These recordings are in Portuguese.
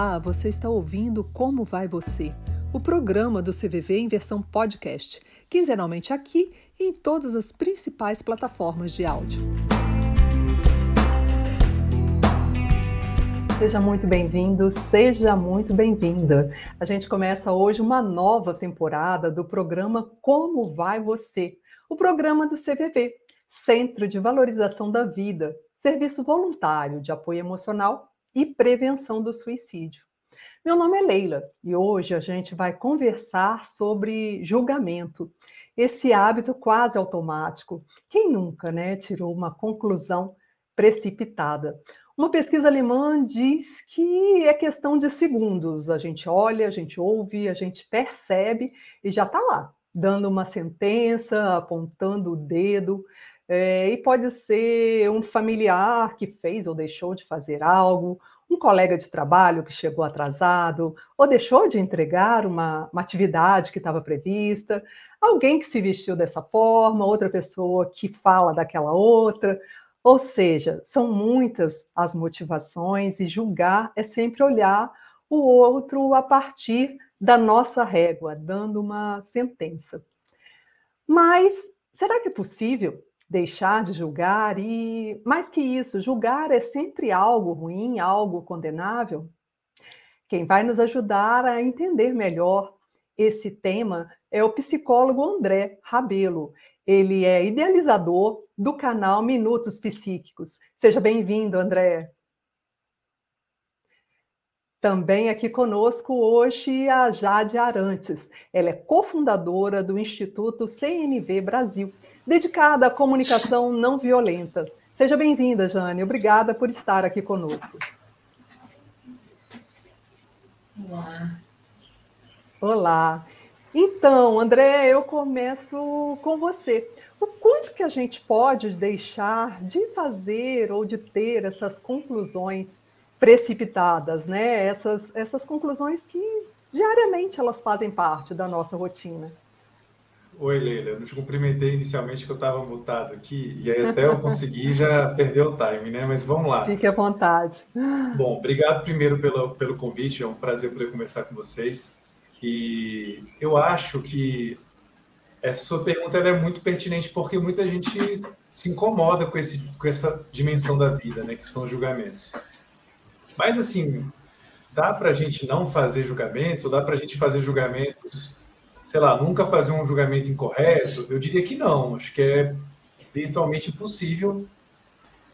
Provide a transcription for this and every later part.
Olá, você está ouvindo Como Vai Você? O programa do CVV em versão podcast, quinzenalmente aqui e em todas as principais plataformas de áudio. Seja muito bem-vindo, seja muito bem-vinda. A gente começa hoje uma nova temporada do programa Como Vai Você? O programa do CVV, Centro de Valorização da Vida, serviço voluntário de apoio emocional e prevenção do suicídio. Meu nome é Leila e hoje a gente vai conversar sobre julgamento, esse hábito quase automático. Quem nunca, né, tirou uma conclusão precipitada? Uma pesquisa alemã diz que é questão de segundos. A gente olha, a gente ouve, a gente percebe e já está lá, dando uma sentença, apontando o dedo. É, e pode ser um familiar que fez ou deixou de fazer algo, um colega de trabalho que chegou atrasado, ou deixou de entregar uma, uma atividade que estava prevista, alguém que se vestiu dessa forma, outra pessoa que fala daquela outra. Ou seja, são muitas as motivações, e julgar é sempre olhar o outro a partir da nossa régua, dando uma sentença. Mas será que é possível deixar de julgar e, mais que isso, julgar é sempre algo ruim, algo condenável? Quem vai nos ajudar a entender melhor esse tema é o psicólogo André Rabelo. Ele é idealizador do canal Minutos Psíquicos. Seja bem-vindo, André. Também aqui conosco hoje a Jade Arantes. Ela é cofundadora do Instituto CNV Brasil dedicada à comunicação não violenta. Seja bem-vinda, Jane. Obrigada por estar aqui conosco. Olá. Olá. Então, André, eu começo com você. O quanto que a gente pode deixar de fazer ou de ter essas conclusões precipitadas, né? Essas, essas conclusões que diariamente elas fazem parte da nossa rotina. Oi, Leila. Eu não te cumprimentei inicialmente que eu estava mutado aqui, e aí até eu conseguir já perdeu o time, né? Mas vamos lá. Fique à vontade. Bom, obrigado primeiro pelo, pelo convite, é um prazer poder conversar com vocês. E eu acho que essa sua pergunta é muito pertinente porque muita gente se incomoda com, esse, com essa dimensão da vida, né? Que são os julgamentos. Mas, assim, dá para a gente não fazer julgamentos, ou dá para a gente fazer julgamentos sei lá, nunca fazer um julgamento incorreto? Eu diria que não. Acho que é virtualmente impossível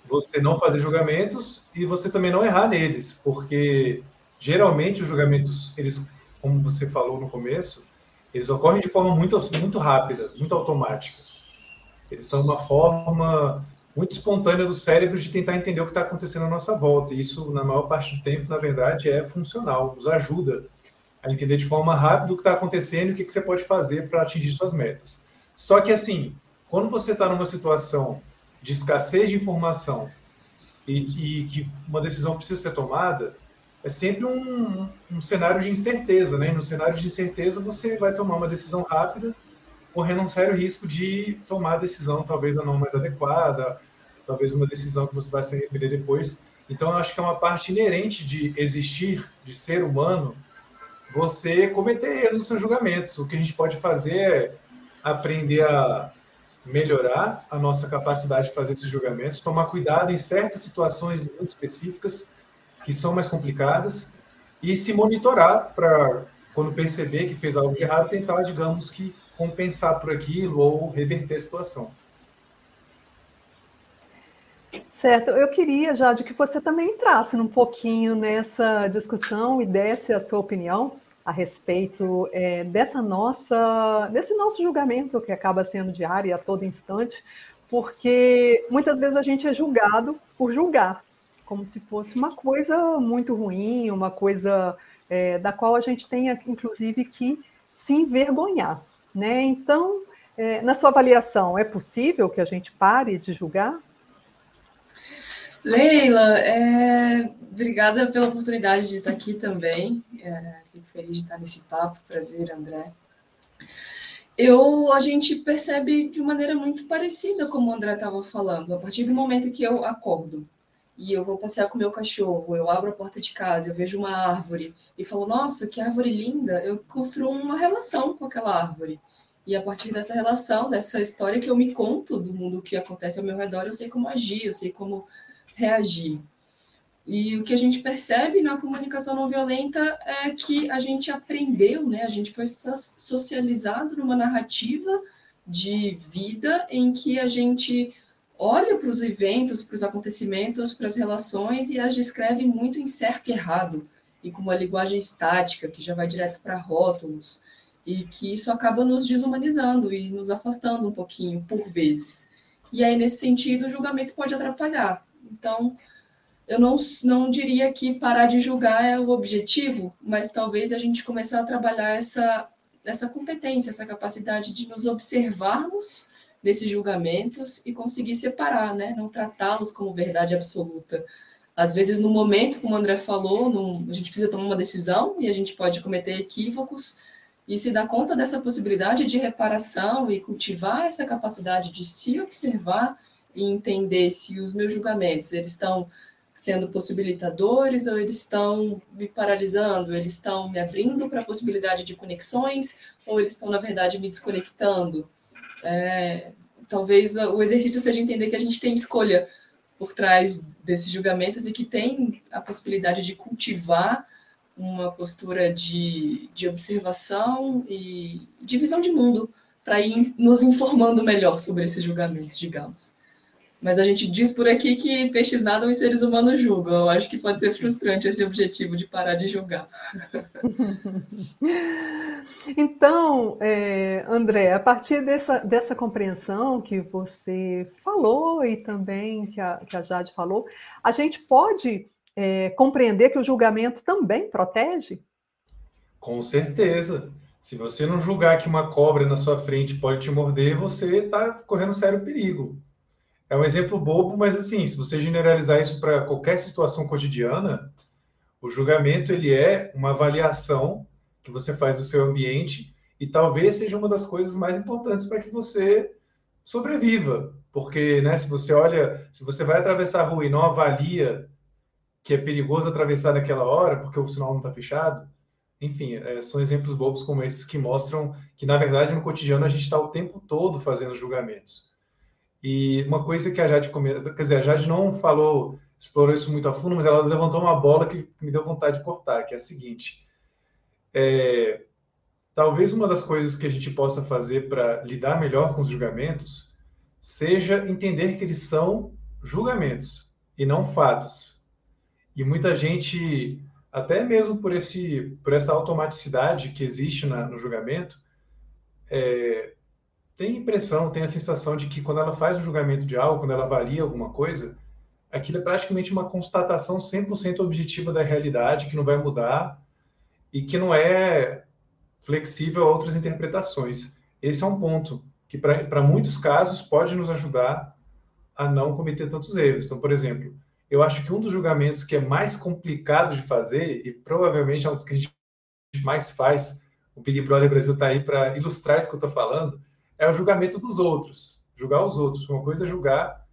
você não fazer julgamentos e você também não errar neles, porque geralmente os julgamentos, eles, como você falou no começo, eles ocorrem de forma muito, muito rápida, muito automática. Eles são uma forma muito espontânea do cérebro de tentar entender o que está acontecendo à nossa volta. E isso, na maior parte do tempo, na verdade, é funcional, nos ajuda a entender de forma rápida o que está acontecendo e o que, que você pode fazer para atingir suas metas. Só que, assim, quando você está numa situação de escassez de informação e, e, que uma decisão precisa ser tomada, é sempre um, um cenário de incerteza, né? No cenário de incerteza, você vai tomar uma decisão rápida, correndo um sério risco de tomar a decisão talvez a não mais adequada, talvez uma decisão que você vai se arrepender depois. Então, eu acho que é uma parte inerente de existir, de ser humano, você cometer erros nos seus julgamentos. O que a gente pode fazer é aprender a melhorar a nossa capacidade de fazer esses julgamentos, tomar cuidado em certas situações muito específicas que são mais complicadas e se monitorar para quando perceber que fez algo de errado tentar, digamos que compensar por aquilo ou reverter a situação. Certo, eu queria, Jade, que você também entrasse um pouquinho nessa discussão e desse a sua opinião a respeito é, dessa nossa, desse nosso julgamento que acaba sendo diário e a todo instante, porque muitas vezes a gente é julgado por julgar, como se fosse uma coisa muito ruim, uma coisa é, da qual a gente tenha, inclusive, que se envergonhar. Né? Então, é, na sua avaliação, é possível que a gente pare de julgar? Leila, é, obrigada pela oportunidade de estar aqui também. É, fico feliz de estar nesse papo. Prazer, André. Eu, a gente percebe de maneira muito parecida como o André estava falando. A partir do momento que eu acordo e eu vou passear com meu cachorro, eu abro a porta de casa, eu vejo uma árvore e falo, nossa, que árvore linda, eu construo uma relação com aquela árvore. E a partir dessa relação, dessa história que eu me conto do mundo que acontece ao meu redor, eu sei como agir, eu sei como reagir. E o que a gente percebe na comunicação não violenta é que a gente aprendeu, né? A gente foi socializado numa narrativa de vida em que a gente olha para os eventos, para os acontecimentos, para as relações e as descreve muito em certo e errado, e com uma linguagem estática que já vai direto para rótulos, e que isso acaba nos desumanizando e nos afastando um pouquinho por vezes. E aí, nesse sentido, o julgamento pode atrapalhar. Então, eu não, não diria que parar de julgar é o objetivo, mas talvez a gente começar a trabalhar essa, essa competência, essa capacidade de nos observarmos nesses julgamentos e conseguir separar, né? não tratá-los como verdade absoluta. Às vezes, no momento, como o André falou, a gente precisa tomar uma decisão e a gente pode cometer equívocos e se dar conta dessa possibilidade de reparação e cultivar essa capacidade de se observar e entender se os meus julgamentos eles estão sendo possibilitadores ou eles estão me paralisando, eles estão me abrindo para a possibilidade de conexões ou eles estão, na verdade, me desconectando. É, talvez o exercício seja entender que a gente tem escolha por trás desses julgamentos e que tem a possibilidade de cultivar uma postura de, de observação e de visão de mundo para ir nos informando melhor sobre esses julgamentos, digamos. Mas a gente diz por aqui que peixes nadam e seres humanos julgam. Eu acho que pode ser frustrante esse objetivo de parar de julgar. Então, é, André, a partir dessa, dessa compreensão que você falou e também que a, que a Jade falou, a gente pode é, compreender que o julgamento também protege? Com certeza. Se você não julgar que uma cobra na sua frente pode te morder, você está correndo sério perigo. É um exemplo bobo, mas assim, se você generalizar isso para qualquer situação cotidiana, o julgamento ele é uma avaliação que você faz do seu ambiente e talvez seja uma das coisas mais importantes para que você sobreviva, porque né, se você olha, se você vai atravessar a rua e não avalia que é perigoso atravessar naquela hora porque o sinal não está fechado, enfim, é, são exemplos bobos como esses que mostram que na verdade no cotidiano a gente está o tempo todo fazendo julgamentos. E uma coisa que a Jade comenta, quer dizer, a Jade não falou, explorou isso muito a fundo, mas ela levantou uma bola que me deu vontade de cortar, que é a seguinte: é, talvez uma das coisas que a gente possa fazer para lidar melhor com os julgamentos seja entender que eles são julgamentos e não fatos. E muita gente, até mesmo por esse, por essa automaticidade que existe na, no julgamento, é, tem impressão, tem a sensação de que quando ela faz um julgamento de algo, quando ela avalia alguma coisa, aquilo é praticamente uma constatação 100% objetiva da realidade, que não vai mudar e que não é flexível a outras interpretações. Esse é um ponto que, para muitos casos, pode nos ajudar a não cometer tantos erros. Então, por exemplo, eu acho que um dos julgamentos que é mais complicado de fazer, e provavelmente é um dos que a gente mais faz, o Big Brother Brasil está aí para ilustrar isso que eu estou falando, é o julgamento dos outros. Julgar os outros. Uma coisa é julgar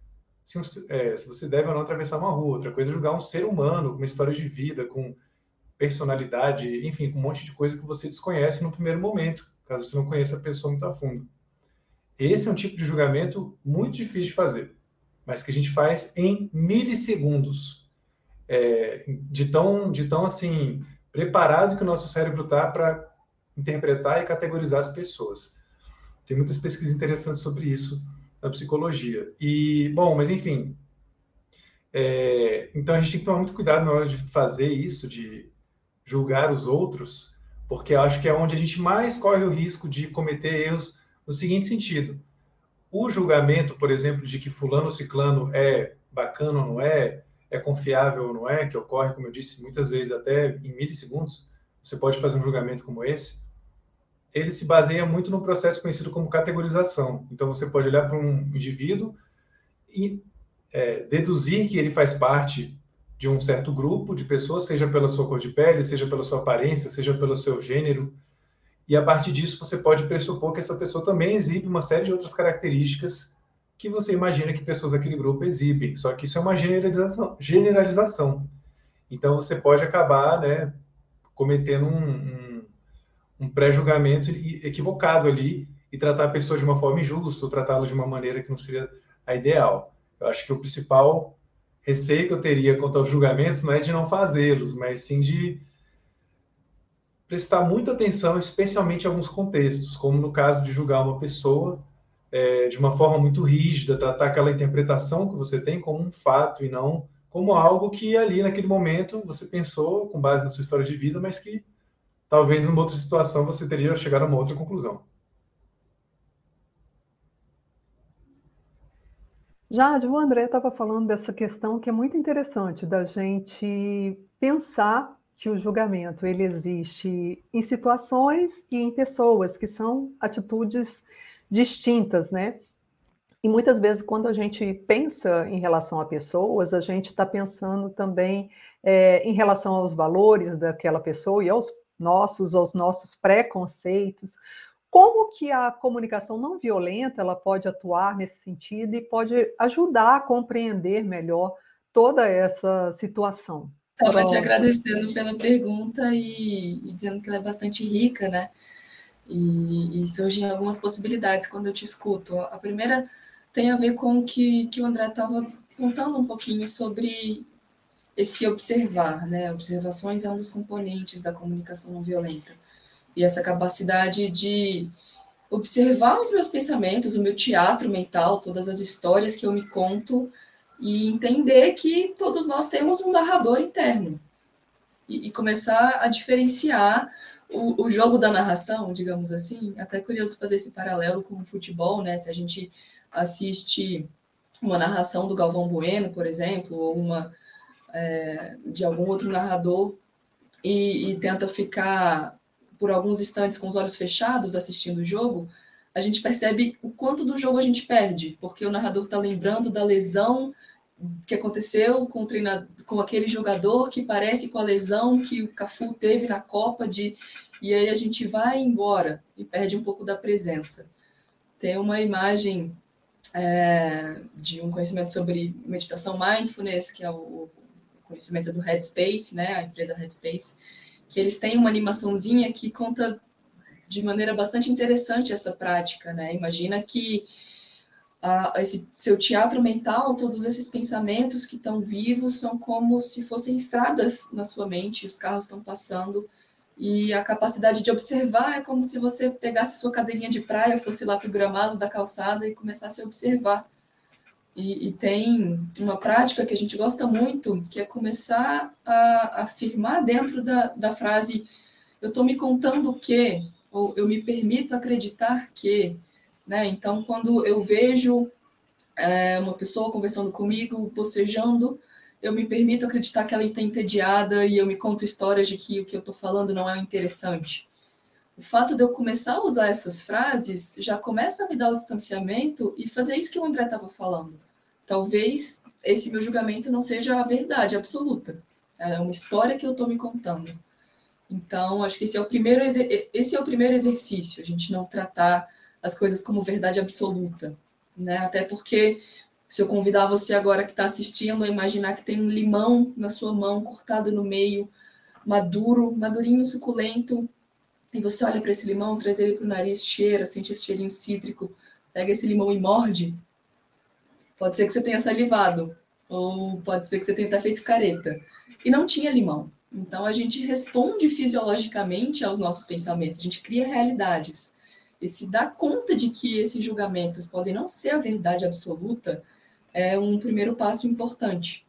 se, é, se, você deve ou não atravessar uma rua, outra coisa é julgar um ser humano com uma história de vida, com personalidade, enfim, com um monte de coisa que você desconhece no primeiro momento, caso você não conheça a pessoa muito a fundo. Esse é um tipo de julgamento muito difícil de fazer, mas que a gente faz em milissegundos, é, de tão, de tão assim preparado que o nosso cérebro está para interpretar e categorizar as pessoas. Tem muitas pesquisas interessantes sobre isso na psicologia. E, bom, mas enfim. É, então a gente tem que tomar muito cuidado na hora de fazer isso, de julgar os outros, porque acho que é onde a gente mais corre o risco de cometer erros no seguinte sentido. O julgamento, por exemplo, de que fulano ou ciclano é bacana ou não é, é confiável ou não é, que ocorre, como eu disse, muitas vezes até em milissegundos, você pode fazer um julgamento como esse, ele se baseia muito no processo conhecido como categorização. Então, você pode olhar para um indivíduo e é, deduzir que ele faz parte de um certo grupo de pessoas, seja pela sua cor de pele, seja pela sua aparência, seja pelo seu gênero. E a partir disso, você pode pressupor que essa pessoa também exibe uma série de outras características que você imagina que pessoas daquele grupo exibem. Só que isso é uma generalização. generalização. Então, você pode acabar né, cometendo um, um, um pré-julgamento equivocado ali e tratar a pessoa de uma forma injusta, ou tratá-la de uma maneira que não seria a ideal. Eu acho que o principal receio que eu teria quanto aos julgamentos não é de não fazê-los, mas sim de prestar muita atenção, especialmente em alguns contextos, como no caso de julgar uma pessoa é, de uma forma muito rígida, tratar aquela interpretação que você tem como um fato e não como algo que ali naquele momento você pensou com base na sua história de vida, mas que talvez numa outra situação você teria chegado a uma outra conclusão. Jade, o André estava falando dessa questão que é muito interessante da gente pensar que o julgamento ele existe em situações e em pessoas que são atitudes distintas, né? E muitas vezes, quando a gente pensa em relação a pessoas, a gente está pensando também é, em relação aos valores daquela pessoa e aos nossos, aos nossos preconceitos. Como que a comunicação não violenta ela pode atuar nesse sentido e pode ajudar a compreender melhor toda essa situação? Estava te agradecendo pela pergunta e, e, dizendo que ela é bastante rica, né? E, e, surgem algumas possibilidades quando eu te escuto. A primeira tem a ver com o que, que o André estava contando um pouquinho sobre esse observar, né? Observações é um dos componentes da comunicação não violenta e essa capacidade de observar os meus pensamentos, o meu teatro mental, todas as histórias que eu me conto e entender que todos nós temos um narrador interno e, e começar a diferenciar o, o, jogo da narração, digamos assim. Até curioso fazer esse paralelo com o futebol, né? Se a gente assiste uma narração do Galvão Bueno, por exemplo, ou uma é, de algum outro narrador e, e tenta ficar por alguns instantes com os olhos fechados assistindo o jogo, a gente percebe o quanto do jogo a gente perde, porque o narrador está lembrando da lesão que aconteceu com, o treinador, com aquele jogador que parece com a lesão que o Cafu teve na Copa de e aí a gente vai embora e perde um pouco da presença. Tem uma imagem é, de um conhecimento sobre meditação mindfulness, que é o conhecimento do Headspace, né, a empresa Headspace, que eles têm uma animaçãozinha que conta de maneira bastante interessante essa prática, né? Imagina que esse seu teatro mental, todos esses pensamentos que estão vivos são como se fossem estradas na sua mente, os carros estão passando e a capacidade de observar é como se você pegasse sua cadeirinha de praia, fosse lá para o gramado da calçada e começasse a observar e, e, tem uma prática que a gente gosta muito, que é começar a afirmar dentro da, da frase eu estou me contando que, ou eu me permito acreditar que. Né? Então, quando eu vejo é, uma pessoa conversando comigo, bocejando, eu me permito acreditar que ela está entediada e eu me conto histórias de que o que eu estou falando não é interessante. O fato de eu começar a usar essas frases já começa a me dar o distanciamento e fazer isso que o André estava falando. Talvez esse meu julgamento não seja a verdade absoluta. É uma história que eu estou me contando. Então, acho que esse é o primeiro esse é o primeiro exercício, a gente não tratar as coisas como verdade absoluta, né? Até porque se eu convidar você agora que está assistindo a imaginar que tem um limão na sua mão cortado no meio, maduro, madurinho, suculento, e você olha para esse limão, traz ele para o nariz, cheira, sente esse cheirinho cítrico, pega esse limão e morde. Pode ser que você tenha salivado, ou pode ser que você tenha feito careta. E não tinha limão. Então a gente responde fisiologicamente aos nossos pensamentos, a gente cria realidades. E se dá conta de que esses julgamentos podem não ser a verdade absoluta, é um primeiro passo importante.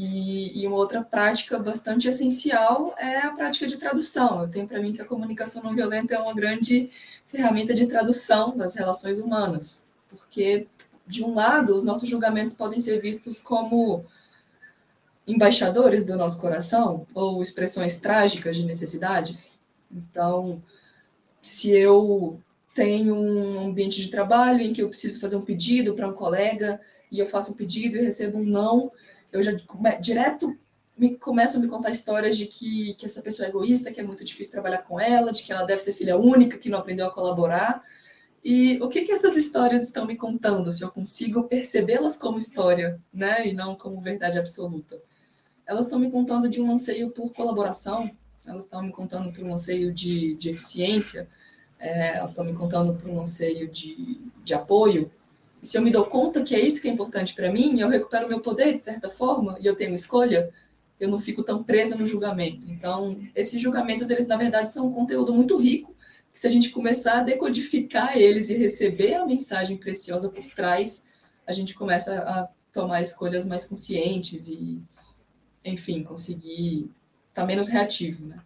E, e, uma outra prática bastante essencial é a prática de tradução. Eu tenho para mim que a comunicação não violenta é uma grande ferramenta de tradução das relações humanas, porque, de um lado, os nossos julgamentos podem ser vistos como embaixadores do nosso coração ou expressões trágicas de necessidades. Então, se eu tenho um ambiente de trabalho em que eu preciso fazer um pedido para um colega e eu faço um pedido e recebo um não, eu já direto me começam a me contar histórias de que, que essa pessoa é egoísta, que é muito difícil trabalhar com ela, de que ela deve ser filha única, que não aprendeu a colaborar. E o que, que essas histórias estão me contando, se eu consigo percebê-las como história, né, e não como verdade absoluta? Elas estão me contando de um anseio por colaboração, elas estão me contando por um anseio de, de eficiência, é, elas estão me contando por um anseio de, de apoio. Se eu me dou conta que é isso que é importante para mim, eu recupero meu poder de certa forma e eu tenho escolha, eu não fico tão presa no julgamento. Então, esses julgamentos, eles na verdade são um conteúdo muito rico, que se a gente começar a decodificar eles e receber a mensagem preciosa por trás, a gente começa a tomar escolhas mais conscientes e, enfim, conseguir estar tá menos reativo, né?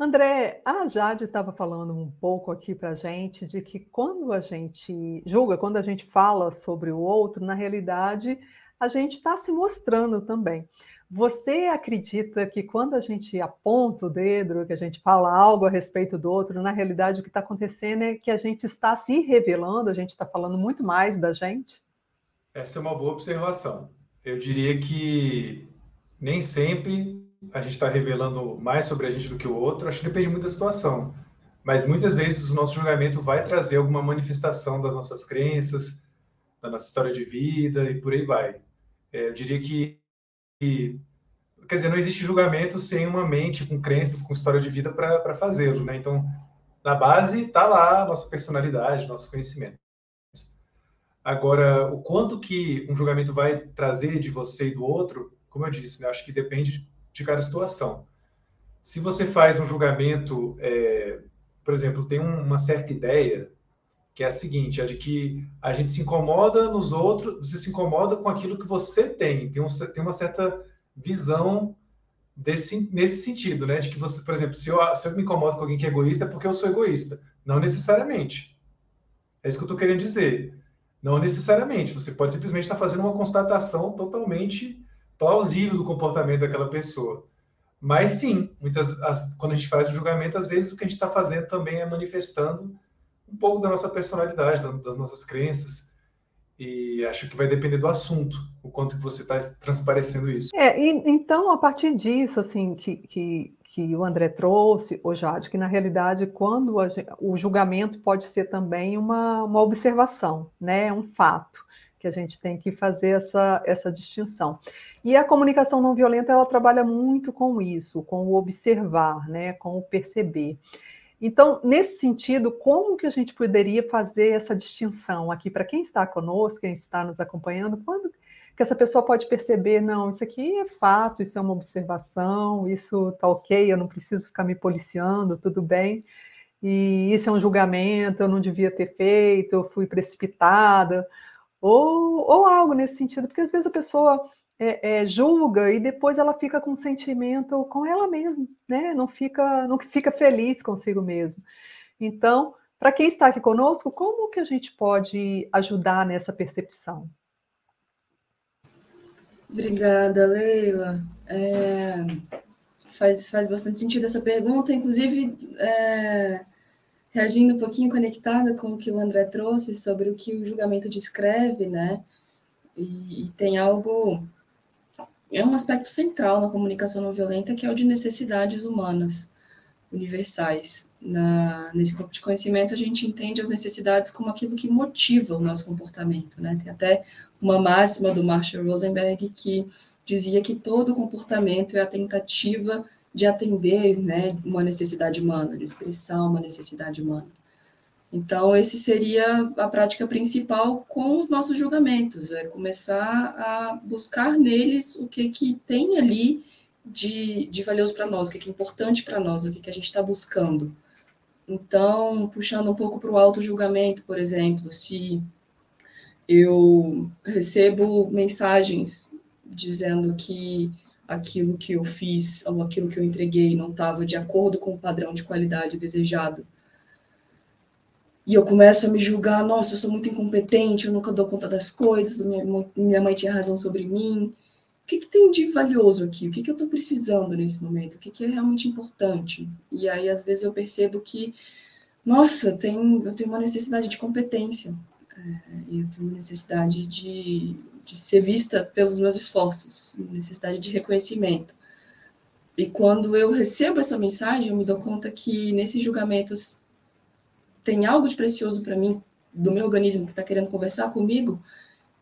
André, a Jade estava falando um pouco aqui para a gente de que quando a gente julga, quando a gente fala sobre o outro, na realidade, a gente está se mostrando também. Você acredita que quando a gente aponta o dedo, que a gente fala algo a respeito do outro, na realidade o que está acontecendo é que a gente está se revelando, a gente está falando muito mais da gente? Essa é uma boa observação. Eu diria que nem sempre a gente está revelando mais sobre a gente do que o outro. Acho que depende muito da situação. Mas muitas vezes o nosso julgamento vai trazer alguma manifestação das nossas crenças, da nossa história de vida e por aí vai. É, eu diria que quer dizer, não existe julgamento sem uma mente com crenças, com história de vida para fazê-lo, né? Então, na base está lá a nossa personalidade, nosso conhecimento. Agora, o quanto que um julgamento vai trazer de você e do outro, como eu disse, né? acho que depende de cada situação. Se você faz um julgamento, é, por exemplo, tem um, uma certa ideia que é a seguinte, é de que a gente se incomoda nos outros, você se incomoda com aquilo que você tem, tem, um, tem uma certa visão desse, nesse sentido, né? De que você, por exemplo, se eu, se eu me incomodo com alguém que é egoísta, é porque eu sou egoísta. Não necessariamente. É isso que eu estou querendo dizer. Não necessariamente. Você pode simplesmente estar fazendo uma constatação totalmente plausível do comportamento daquela pessoa. Mas sim, muitas, as, quando a gente faz o julgamento, às vezes o que a gente está fazendo também é manifestando um pouco da nossa personalidade, das nossas crenças. E acho que vai depender do assunto, o quanto que você está transparecendo isso. É, e, então, a partir disso, assim, que, que, que o André trouxe, o Jade, que na realidade, quando a, o julgamento pode ser também uma, uma observação, né, um fato, que a gente tem que fazer essa, essa distinção. E a comunicação não violenta, ela trabalha muito com isso, com o observar, né, com o perceber. Então, nesse sentido, como que a gente poderia fazer essa distinção aqui para quem está conosco, quem está nos acompanhando, quando que essa pessoa pode perceber, não, isso aqui é fato, isso é uma observação, isso está ok, eu não preciso ficar me policiando, tudo bem, e isso é um julgamento, eu não devia ter feito, eu fui precipitada, ou, ou algo nesse sentido, porque às vezes a pessoa é, é, julga e depois ela fica com um sentimento com ela mesma, né? Não fica, não fica feliz consigo mesmo. Então, para quem está aqui conosco, como que a gente pode ajudar nessa percepção? Obrigada, Leila. É, faz, faz bastante sentido essa pergunta, inclusive é, reagindo um pouquinho conectada com o que o André trouxe sobre o que o julgamento descreve, né? E, e tem algo é um aspecto central na comunicação não violenta, que é o de necessidades humanas universais. Na, nesse campo de conhecimento, a gente entende as necessidades como aquilo que motiva o nosso comportamento. Né? Tem até uma máxima do Marshall Rosenberg que dizia que todo comportamento é a tentativa de atender né, uma necessidade humana, de expressar uma necessidade humana. Então, esse seria a prática principal com os nossos julgamentos, é começar a buscar neles o que, que tem ali de, de valioso para nós, o que, que é importante para nós, o que, que a gente está buscando. Então, puxando um pouco para o auto-julgamento, por exemplo, se eu recebo mensagens dizendo que aquilo que eu fiz ou aquilo que eu entreguei não estava de acordo com o padrão de qualidade desejado, e eu começo a me julgar, nossa, eu sou muito incompetente, eu nunca dou conta das coisas, minha, minha mãe tinha razão sobre mim. O que, que tem de valioso aqui? O que, que eu estou precisando nesse momento? O que, que é realmente importante? E aí, às vezes, eu percebo que, nossa, tem, eu tenho uma necessidade de competência, é, eu tenho uma necessidade de, de ser vista pelos meus esforços, necessidade de reconhecimento. E quando eu recebo essa mensagem, eu me dou conta que nesses julgamentos tem algo de precioso para mim do meu organismo que está querendo conversar comigo,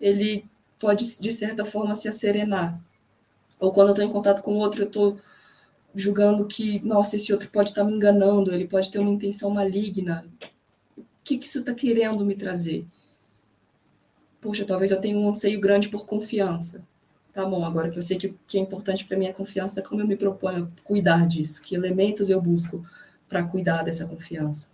ele pode, de certa forma, se acerenar. Ou quando eu estou em contato com outro, eu estou julgando que, nossa, esse outro pode estar tá me enganando, ele pode ter uma intenção maligna. O que, que isso está querendo me trazer? Poxa, talvez eu tenha um anseio grande por confiança. Tá bom, agora que eu sei que o que é importante para mim é confiança, como eu me proponho cuidar disso? Que elementos eu busco para cuidar dessa confiança?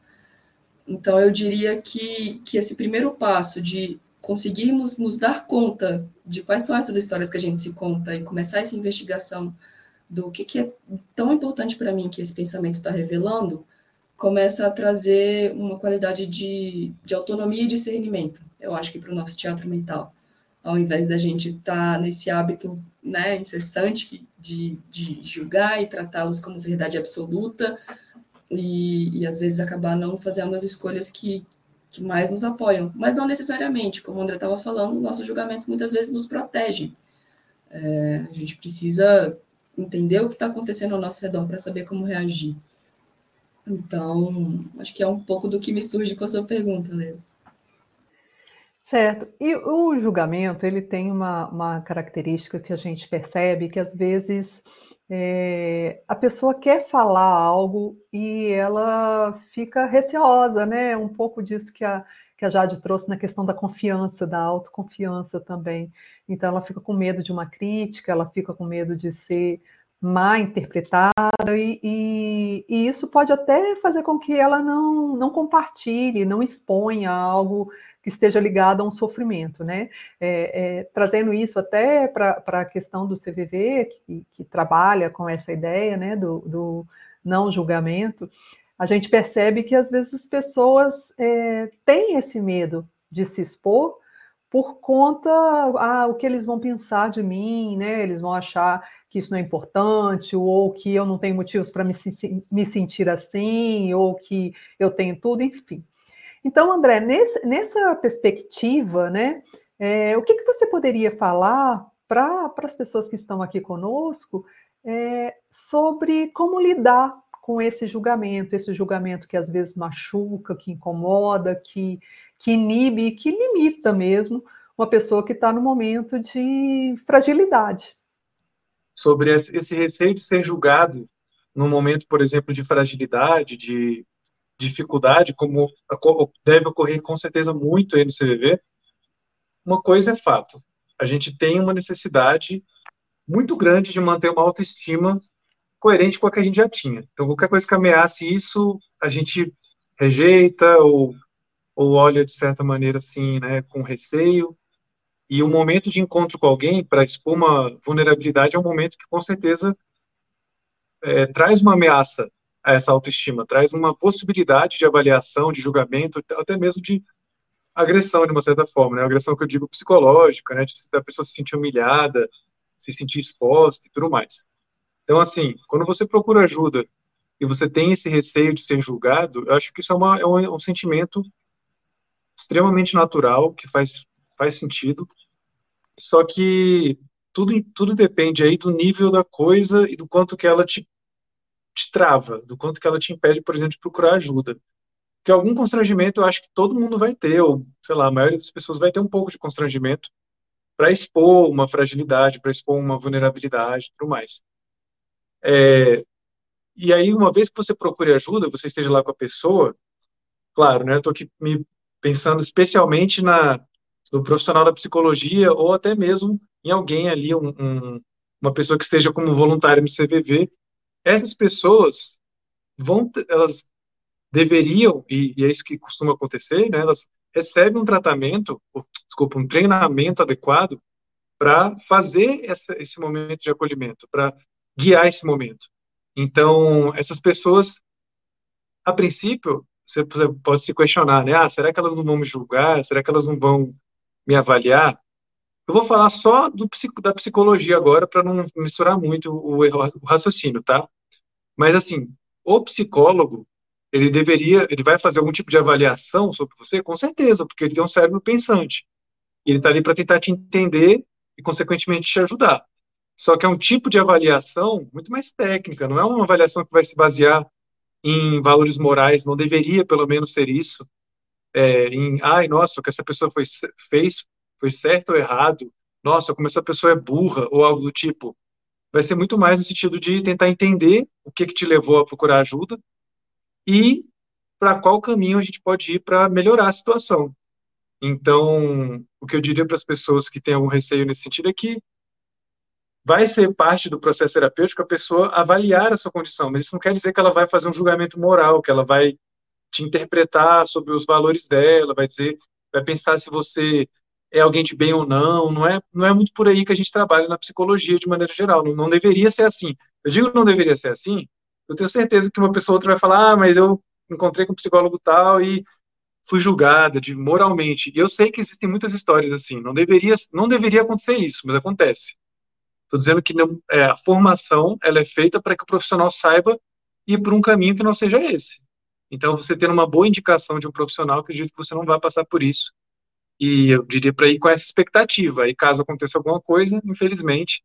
Então, eu diria que, que esse primeiro passo de conseguirmos nos dar conta de quais são essas histórias que a gente se conta e começar essa investigação do que, que é tão importante para mim que esse pensamento está revelando, começa a trazer uma qualidade de, de autonomia e discernimento, eu acho que para o nosso teatro mental. Ao invés da gente estar tá nesse hábito né, incessante de, de julgar e tratá-los como verdade absoluta, e, e às vezes acabar não fazendo as escolhas que, que mais nos apoiam. Mas não necessariamente, como o André estava falando, nossos julgamentos muitas vezes nos protegem. É, a gente precisa entender o que está acontecendo ao nosso redor para saber como reagir. Então, acho que é um pouco do que me surge com a sua pergunta, Léo. Certo. E o julgamento, ele tem uma, uma característica que a gente percebe que às vezes é, a pessoa quer falar algo e ela fica receosa, né? Um pouco disso que a, que a Jade trouxe na questão da confiança, da autoconfiança também. Então, ela fica com medo de uma crítica, ela fica com medo de ser má interpretada, e, e, e, isso pode até fazer com que ela não, não compartilhe, não exponha algo que esteja ligado a um sofrimento, né? É, é, trazendo isso até para a questão do CVV, que, que, trabalha com essa ideia né, do, do, não julgamento, a gente percebe que às vezes as pessoas é, têm esse medo de se expor por conta ah, o que eles vão pensar de mim, né? Eles vão achar que isso não é importante, ou que eu não tenho motivos para me, me sentir assim, ou que eu tenho tudo, enfim. Então, André, nesse, nessa perspectiva, né, é, o que, que você poderia falar para as pessoas que estão aqui conosco é, sobre como lidar com esse julgamento, esse julgamento que às vezes machuca, que incomoda, que, que inibe, que limita mesmo uma pessoa que está no momento de fragilidade. Sobre esse receio de ser julgado no momento, por exemplo, de fragilidade, de dificuldade, como deve ocorrer com certeza muito aí no CVV, uma coisa é fato. A gente tem uma necessidade muito grande de manter uma autoestima coerente com a que a gente já tinha. Então, qualquer coisa que ameace isso, a gente rejeita ou, ou olha de certa maneira assim, né, com receio. E o momento de encontro com alguém para expor uma vulnerabilidade é um momento que com certeza é, traz uma ameaça a essa autoestima, traz uma possibilidade de avaliação, de julgamento, até mesmo de agressão, de uma certa forma, né? Agressão que eu digo psicológica, né? De a pessoa se sentir humilhada, se sentir exposta e tudo mais. Então, assim, quando você procura ajuda e você tem esse receio de ser julgado, eu acho que isso é, uma, é um, é um sentimento extremamente natural, que faz, faz sentido, só que tudo, tudo depende aí do nível da coisa e do quanto que ela te te trava, do quanto que ela te impede, por exemplo, de procurar ajuda. Porque algum constrangimento eu acho que todo mundo vai ter, ou, sei lá, a maioria das pessoas vai ter um pouco de constrangimento para expor uma fragilidade, para expor uma vulnerabilidade e tudo mais. É, e aí, uma vez que você procure ajuda, você esteja lá com a pessoa, claro, né, eu estou aqui me pensando especialmente na, no profissional da psicologia, ou até mesmo em alguém ali, um, um, uma pessoa que esteja como voluntário no CVV, essas pessoas vão, elas deveriam, e, e, é isso que costuma acontecer, né, elas recebem um tratamento, desculpa, um treinamento adequado para fazer essa, esse momento de acolhimento, para guiar esse momento. Então, essas pessoas, a princípio, você pode se questionar, né? Ah, será que elas não vão me julgar? Será que elas não vão me avaliar? Eu vou falar só do, da psicologia agora, para não misturar muito o, o raciocínio, tá? Mas, assim, o psicólogo, ele deveria, ele vai fazer algum tipo de avaliação sobre você? Com certeza, porque ele tem um cérebro pensante. E ele está ali para tentar te entender e, consequentemente, te ajudar. Só que é um tipo de avaliação muito mais técnica, não é uma avaliação que vai se basear em valores morais, não deveria, pelo menos, ser isso. é, em, ai, nossa, o que essa pessoa foi, fez foi certo ou errado, nossa, como essa pessoa é burra, ou algo do tipo. Vai ser muito mais no sentido de tentar entender o que, que te levou a procurar ajuda e para qual caminho a gente pode ir para melhorar a situação. Então, o que eu diria para as pessoas que têm algum receio nesse sentido é que vai ser parte do processo terapêutico a pessoa avaliar a sua condição, mas isso não quer dizer que ela vai fazer um julgamento moral, que ela vai te interpretar sobre os valores dela, vai dizer, vai pensar se você é alguém de bem ou não, não é, não é muito por aí que a gente trabalha na psicologia de maneira geral, não, não deveria ser assim. Eu digo que não deveria ser assim, eu tenho certeza que uma pessoa outra vai falar, ah, mas eu encontrei com um psicólogo tal e fui julgada de moralmente. E eu sei que existem muitas histórias assim, não deveria, não deveria acontecer isso, mas acontece. Estou dizendo que não, é, a formação ela é feita para que o profissional saiba ir por um caminho que não seja esse. Então, você tendo uma boa indicação de um profissional, acredito que você não vai passar por isso. E eu diria para ir com essa expectativa. E caso aconteça alguma coisa, infelizmente,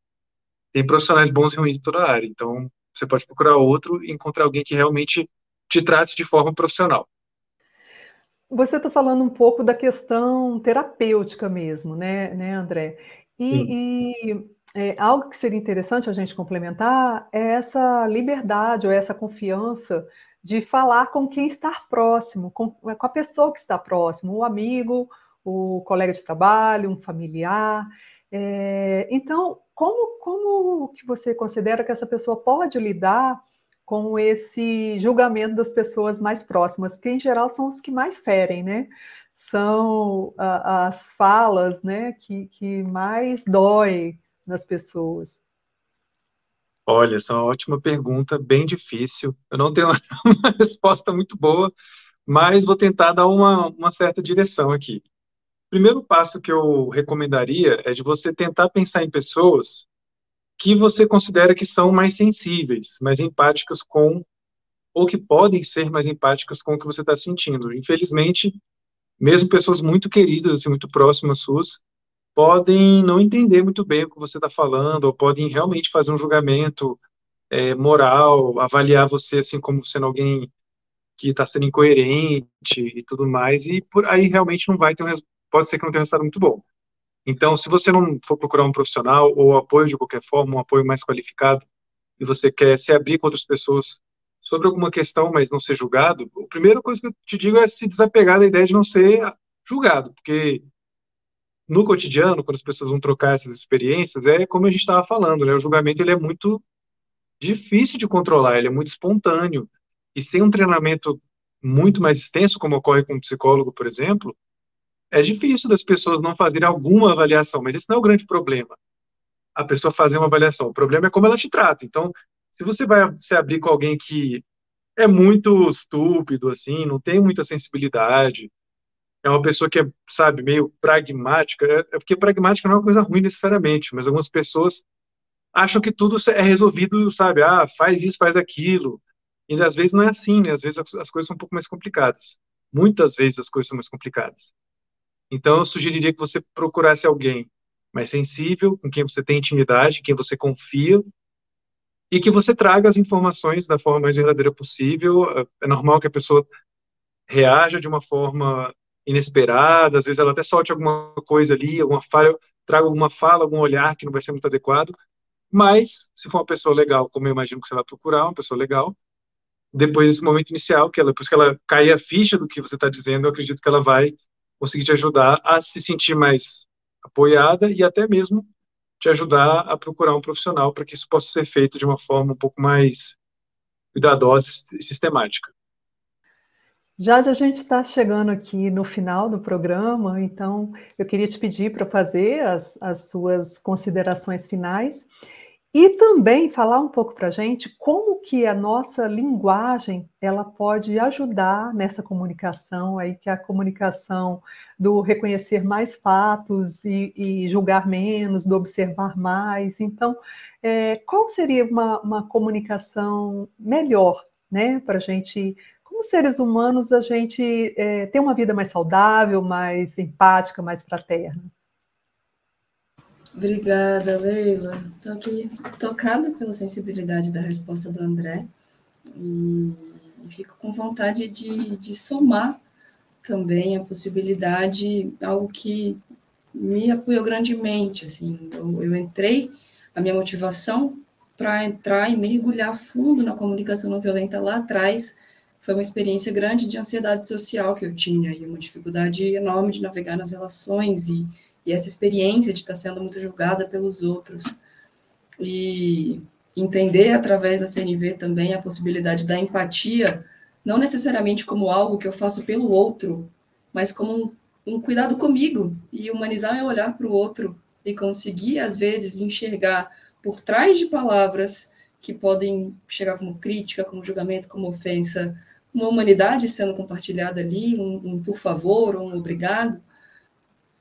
tem profissionais bons e ruins em toda a área. Então, você pode procurar outro e encontrar alguém que realmente te trate de forma profissional. Você está falando um pouco da questão terapêutica mesmo, né, né André? E, e é, algo que seria interessante a gente complementar é essa liberdade ou essa confiança de falar com quem está próximo, com, com a pessoa que está próximo, o amigo, o colega de trabalho, um familiar. É, então, como, como que você considera que essa pessoa pode lidar com esse julgamento das pessoas mais próximas? Porque, em geral, são os que mais ferem, né? São a, as falas né, que, que mais dói nas pessoas? Olha, essa é uma ótima pergunta, bem difícil. Eu não tenho uma resposta muito boa, mas vou tentar dar uma, uma certa direção aqui. O primeiro passo que eu recomendaria é de você tentar pensar em pessoas que você considera que são mais sensíveis, mais empáticas com, ou que podem ser mais empáticas com o que você está sentindo. Infelizmente, mesmo pessoas muito queridas, assim, muito próximas suas, podem não entender muito bem o que você está falando, ou podem realmente fazer um julgamento é, moral, avaliar você assim como sendo alguém que está sendo incoerente e tudo mais, e por aí realmente não vai ter um pode ser que não tenha um resultado muito bom. Então, se você não for procurar um profissional ou apoio de qualquer forma, um apoio mais qualificado, e você quer se abrir com outras pessoas sobre alguma questão, mas não ser julgado, a primeira coisa que eu te digo é se desapegar da ideia de não ser julgado, porque no cotidiano, quando as pessoas vão trocar essas experiências, é como a gente estava falando, né? O julgamento ele é muito difícil de controlar, ele é muito espontâneo. E sem um treinamento muito mais extenso, como ocorre com um psicólogo, por exemplo, é difícil das pessoas não fazerem alguma avaliação, mas esse não é o grande problema. A pessoa fazer uma avaliação. O problema é como ela te trata. Então, se você vai se abrir com alguém que é muito estúpido, assim, não tem muita sensibilidade, é uma pessoa que é, sabe, meio pragmática, é, é porque pragmática não é uma coisa ruim necessariamente, mas algumas pessoas acham que tudo é resolvido, sabe, ah, faz isso, faz aquilo, e às vezes não é assim, né, às vezes as coisas são um pouco mais complicadas, muitas vezes as coisas são mais complicadas. Então eu sugeriria que você procurasse alguém mais sensível, com quem você tem intimidade, quem você confia, e que você traga as informações da forma mais verdadeira possível. É normal que a pessoa reaja de uma forma inesperada, às vezes ela até solte alguma coisa ali, alguma falha, traga alguma fala, algum olhar que não vai ser muito adequado, mas se for uma pessoa legal, como eu imagino que você vai procurar, uma pessoa legal, depois desse momento inicial, que ela, depois que ela cair a ficha do que você está dizendo, eu acredito que ela vai conseguir te ajudar a se sentir mais apoiada e até mesmo te ajudar a procurar um profissional para que isso possa ser feito de uma forma um pouco mais cuidadosa e sistemática. Jade, a gente está chegando aqui no final do programa, então eu queria te pedir para fazer as, as suas considerações finais e também falar um pouco para a gente como que a nossa linguagem ela pode ajudar nessa comunicação aí, que é a comunicação do reconhecer mais fatos e, e julgar menos, do observar mais. Então, é, qual seria uma, uma comunicação melhor, né, para a gente como seres humanos, a gente é, tem uma vida mais saudável, mais empática, mais fraterna. Obrigada, Leila. Estou aqui tocada pela sensibilidade da resposta do André e, e fico com vontade de, de somar também a possibilidade, algo que me apoiou grandemente, assim, eu, eu entrei, a minha motivação para entrar e mergulhar fundo na comunicação não violenta lá atrás foi uma experiência grande de ansiedade social que eu tinha e uma dificuldade enorme de navegar nas relações e, e essa experiência de estar sendo muito julgada pelos outros. E entender através da CNV também a possibilidade da empatia, não necessariamente como algo que eu faço pelo outro, mas como um, um cuidado comigo e humanizar meu olhar para o outro e conseguir, às vezes, enxergar por trás de palavras que podem chegar como crítica, como julgamento, como ofensa, uma humanidade sendo compartilhada ali, um, um por favor, um obrigado,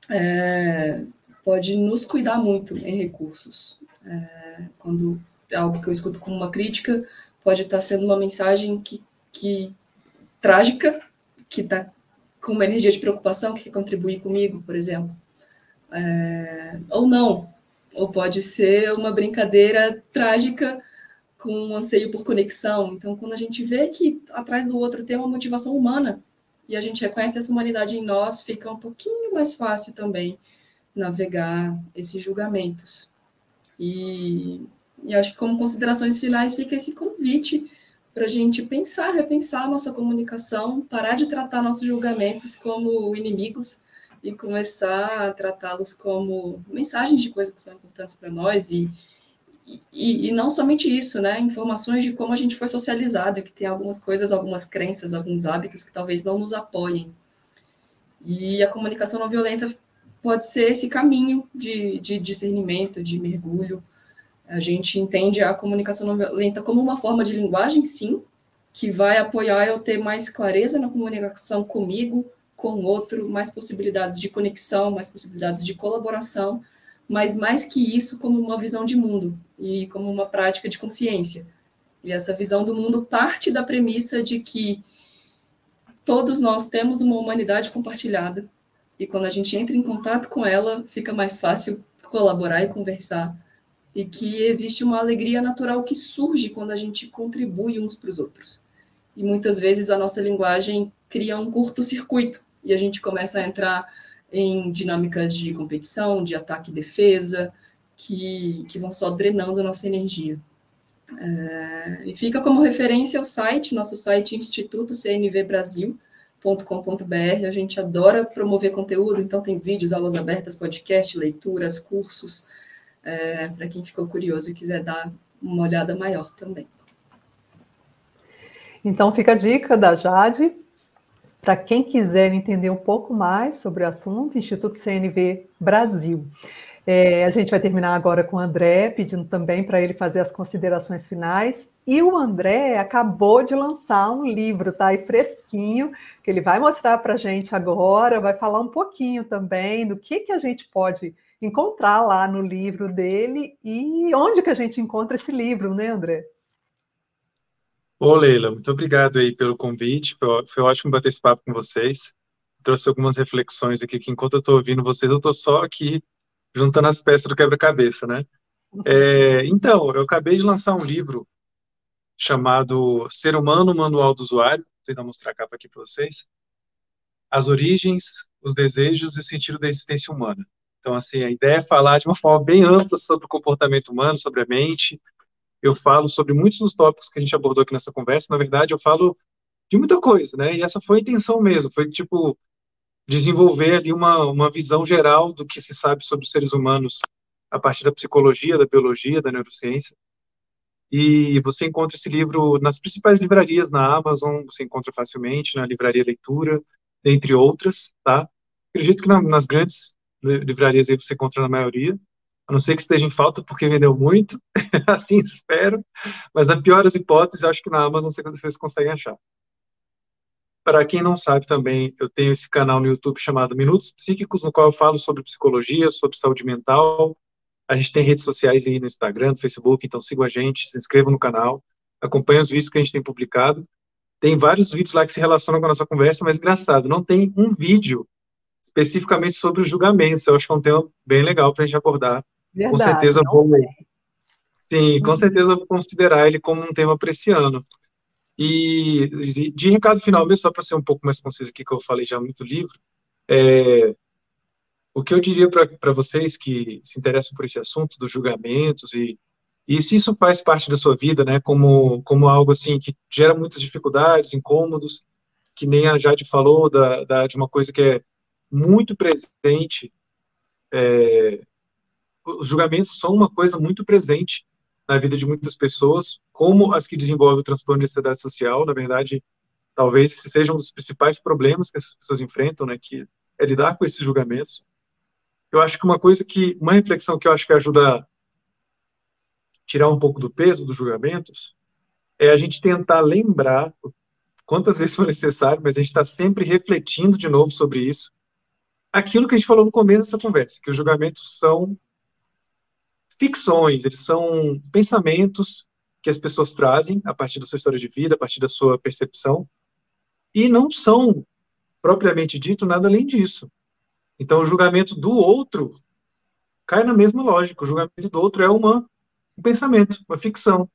é, pode nos cuidar muito em recursos. É, quando algo que eu escuto como uma crítica pode estar sendo uma mensagem que, que trágica, que está com uma energia de preocupação que quer contribuir comigo, por exemplo. É, ou não, ou pode ser uma brincadeira trágica com um anseio por conexão. Então, quando a gente vê que atrás do outro tem uma motivação humana e a gente reconhece essa humanidade em nós, fica um pouquinho mais fácil também navegar esses julgamentos. E, e acho que, como considerações finais, fica esse convite para a gente pensar, repensar nossa comunicação, parar de tratar nossos julgamentos como inimigos e começar a tratá-los como mensagens de coisas que são importantes para nós e, e, e, não somente isso, né? Informações de como a gente foi socializado, que tem algumas coisas, algumas crenças, alguns hábitos que talvez não nos apoiem. E a comunicação não violenta pode ser esse caminho de, de discernimento, de mergulho, a gente entende a comunicação não violenta como uma forma de linguagem, sim, que vai apoiar eu ter mais clareza na comunicação comigo, com o outro, mais possibilidades de conexão, mais possibilidades de colaboração, mas mais que isso, como uma visão de mundo e como uma prática de consciência. E essa visão do mundo parte da premissa de que todos nós temos uma humanidade compartilhada, e quando a gente entra em contato com ela, fica mais fácil colaborar e conversar e que existe uma alegria natural que surge quando a gente contribui uns para os outros. E muitas vezes a nossa linguagem cria um curto-circuito e a gente começa a entrar em dinâmicas de competição, de ataque e defesa, que, que vão só drenando a nossa energia. É, e fica como referência o site, nosso site Instituto CNV Brasil.com.br. A gente adora promover conteúdo, então tem vídeos, aulas abertas, podcast, leituras, cursos, é, para quem ficou curioso e quiser dar uma olhada maior também. Então fica a dica da Jade para quem quiser entender um pouco mais sobre o assunto, Instituto CNV Brasil. É, a gente vai terminar agora com o André, pedindo também para ele fazer as considerações finais. E o André acabou de lançar um livro, tá aí fresquinho, que ele vai mostrar para a gente agora, vai falar um pouquinho também do que, que a gente pode encontrar lá no livro dele e onde que a gente encontra esse livro, né, André? Ô, Leila, muito obrigado aí pelo convite, foi, ótimo bater esse papo com vocês, trouxe algumas reflexões aqui, que enquanto eu estou ouvindo vocês, eu estou só aqui juntando as peças do quebra-cabeça, né? É, então, eu acabei de lançar um livro chamado Ser Humano, Manual do Usuário, vou tentar mostrar a capa aqui para vocês, as origens, os desejos e o sentido da existência humana. Então, assim, a ideia é falar de uma forma bem ampla sobre o comportamento humano, sobre a mente. Eu falo sobre muitos dos tópicos que a gente abordou aqui nessa conversa. Na verdade, eu falo de muita coisa, né? E essa foi a intenção mesmo, foi tipo desenvolver ali uma, uma visão geral do que se sabe sobre os seres humanos a partir da psicologia, da biologia, da neurociência. E você encontra esse livro nas principais livrarias, na Amazon, você encontra facilmente, na Livraria Leitura, entre outras, tá? Acredito que na, nas grandes livrarias aí você encontra na maioria, a não ser que esteja em falta porque vendeu muito, assim espero, mas na pior das hipóteses, acho que na Amazon vocês conseguem achar. Para quem não sabe também, eu tenho esse canal no YouTube chamado Minutos Psíquicos, no qual eu falo sobre psicologia, sobre saúde mental. A gente tem redes sociais aí no Instagram, no Facebook, então sigam a gente, se inscrevam no canal, acompanhem os vídeos que a gente tem publicado. Tem vários vídeos lá que se relacionam com a nossa conversa, mas engraçado, não tem um vídeo especificamente sobre os julgamentos. Eu acho que é um tema bem legal para a gente abordar. Verdade, com certeza vou. Sim, com uhum. certeza vou considerar ele como um tema para esse ano. E de recado final mesmo, só para ser um pouco mais conciso aqui, que eu falei já muito livro, é, o que eu diria para vocês que se interessam por esse assunto dos julgamentos e, e se isso faz parte da sua vida, né, como, como algo assim que gera muitas dificuldades, incômodos, que nem a Jade falou, da, da de uma coisa que é muito presente, é, os julgamentos são uma coisa muito presente na vida de muitas pessoas, como as que desenvolvem o transtorno de ansiedade social. Na verdade, talvez esse seja um dos principais problemas que essas pessoas enfrentam, né, que é lidar com esses julgamentos. Eu acho que uma coisa que, uma reflexão que eu acho que ajuda a tirar um pouco do peso dos julgamentos é a gente tentar lembrar quantas vezes for necessário, mas a gente está sempre refletindo de novo sobre isso. Aquilo que a gente falou no começo dessa conversa, que os julgamentos são ficções, eles são pensamentos que as pessoas trazem a partir da sua história de vida, a partir da sua percepção, e não são, propriamente dito, nada além disso. Então, o julgamento do outro cai na mesma lógica. O julgamento do outro é uma, um pensamento, uma ficção,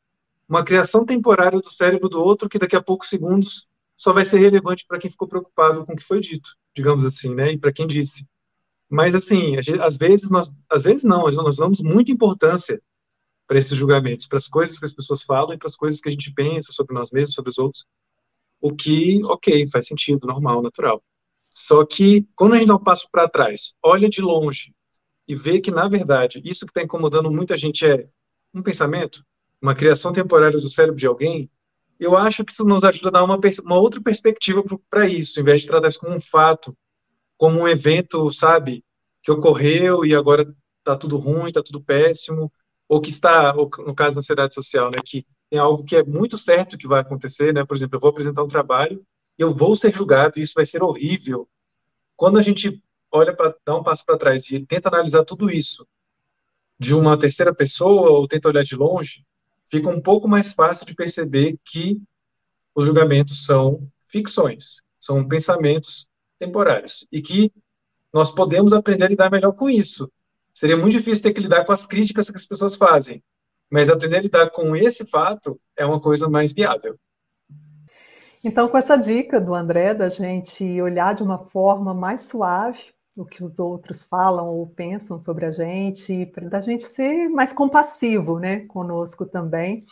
uma criação temporária do cérebro do outro que daqui a poucos segundos só vai ser relevante para quem ficou preocupado com o que foi dito, digamos assim, né? E para quem disse. Mas, assim, às vezes, nós, às vezes não, nós damos muita importância para esses julgamentos, para as coisas que as pessoas falam e para as coisas que a gente pensa sobre nós mesmos, sobre os outros, o que, ok, faz sentido, normal, natural. Só que, quando a gente dá um passo para trás, olha de longe e vê que, na verdade, isso que está incomodando muita gente é um pensamento, uma criação temporária do cérebro de alguém, eu acho que isso nos ajuda a dar uma, uma outra perspectiva para isso, em vez de tratar isso como um fato como um evento, sabe, que ocorreu e agora está tudo ruim, está tudo péssimo, ou que está, no caso da ansiedade social, né, que tem algo que é muito certo que vai acontecer, né, por exemplo, eu vou apresentar um trabalho eu vou ser julgado e isso vai ser horrível. Quando a gente olha para dar um passo para trás e tenta analisar tudo isso de uma terceira pessoa ou tenta olhar de longe, fica um pouco mais fácil de perceber que os julgamentos são ficções, são pensamentos temporários e que nós podemos aprender a lidar melhor com isso. Seria muito difícil ter que lidar com as críticas que as pessoas fazem, mas aprender a lidar com esse fato é uma coisa mais viável. Então, com essa dica do André, da gente olhar de uma forma mais suave o que os outros falam ou pensam sobre a gente, da gente ser mais compassivo, né, conosco também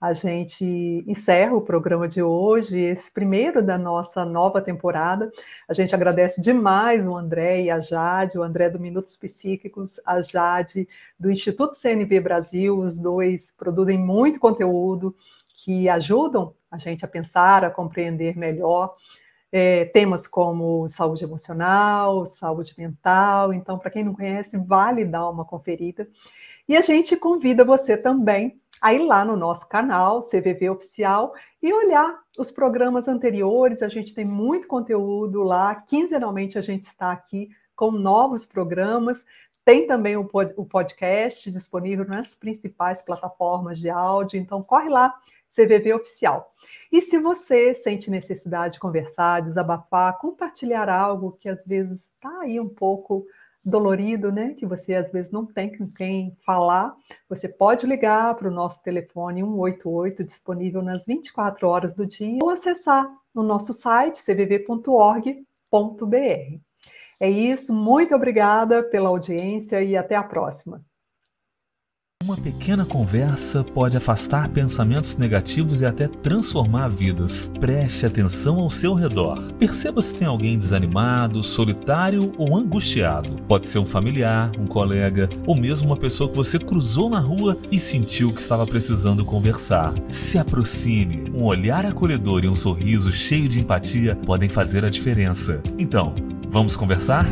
a gente encerra o programa de hoje, esse primeiro da nossa nova temporada. A gente agradece demais o André e a Jade, o André do Minutos Psíquicos, a Jade do Instituto CNV Brasil. Os dois produzem muito conteúdo que ajudam a gente a pensar, a compreender melhor. É, temas como saúde emocional, saúde mental. Então, para quem não conhece, vale dar uma conferida. E a gente convida você também a ir lá no nosso canal, CVV Oficial, e olhar os programas anteriores. A gente tem muito conteúdo lá. Quinzenalmente a gente está aqui com novos programas. Tem também o podcast disponível nas principais plataformas de áudio. Então, corre lá, CVV Oficial. E se você sente necessidade de conversar, desabafar, compartilhar algo que às vezes está aí um pouco dolorido, né? Que você às vezes não tem com quem falar, você pode ligar para o nosso telefone 188, disponível nas 24 horas do dia, ou acessar no nosso site cvv.org.br. É isso, muito obrigada pela audiência e até a próxima. Uma pequena conversa pode afastar pensamentos negativos e até transformar vidas. Preste atenção ao seu redor. Perceba se tem alguém desanimado, solitário ou angustiado. Pode ser um familiar, um colega ou mesmo uma pessoa que você cruzou na rua e sentiu que estava precisando conversar. Se aproxime. Um olhar acolhedor e um sorriso cheio de empatia podem fazer a diferença. Então, vamos conversar?